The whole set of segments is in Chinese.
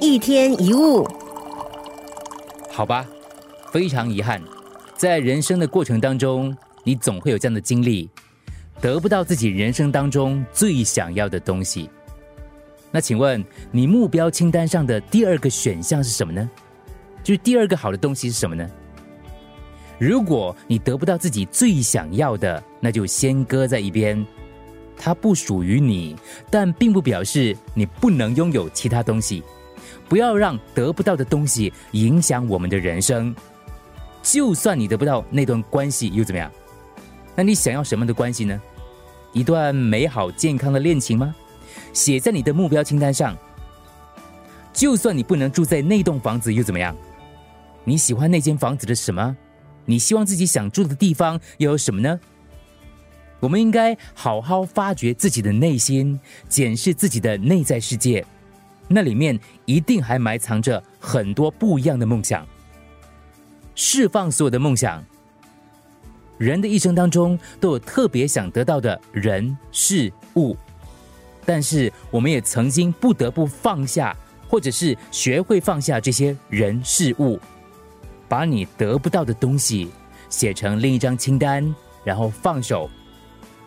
一天一物，好吧，非常遗憾，在人生的过程当中，你总会有这样的经历，得不到自己人生当中最想要的东西。那请问你目标清单上的第二个选项是什么呢？就是第二个好的东西是什么呢？如果你得不到自己最想要的，那就先搁在一边，它不属于你，但并不表示你不能拥有其他东西。不要让得不到的东西影响我们的人生。就算你得不到那段关系又怎么样？那你想要什么的关系呢？一段美好健康的恋情吗？写在你的目标清单上。就算你不能住在那栋房子又怎么样？你喜欢那间房子的什么？你希望自己想住的地方又有什么呢？我们应该好好发掘自己的内心，检视自己的内在世界。那里面一定还埋藏着很多不一样的梦想，释放所有的梦想。人的一生当中都有特别想得到的人事物，但是我们也曾经不得不放下，或者是学会放下这些人事物，把你得不到的东西写成另一张清单，然后放手，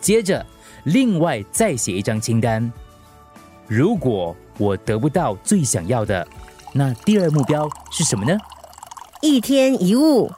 接着另外再写一张清单。如果我得不到最想要的，那第二目标是什么呢？一天一物。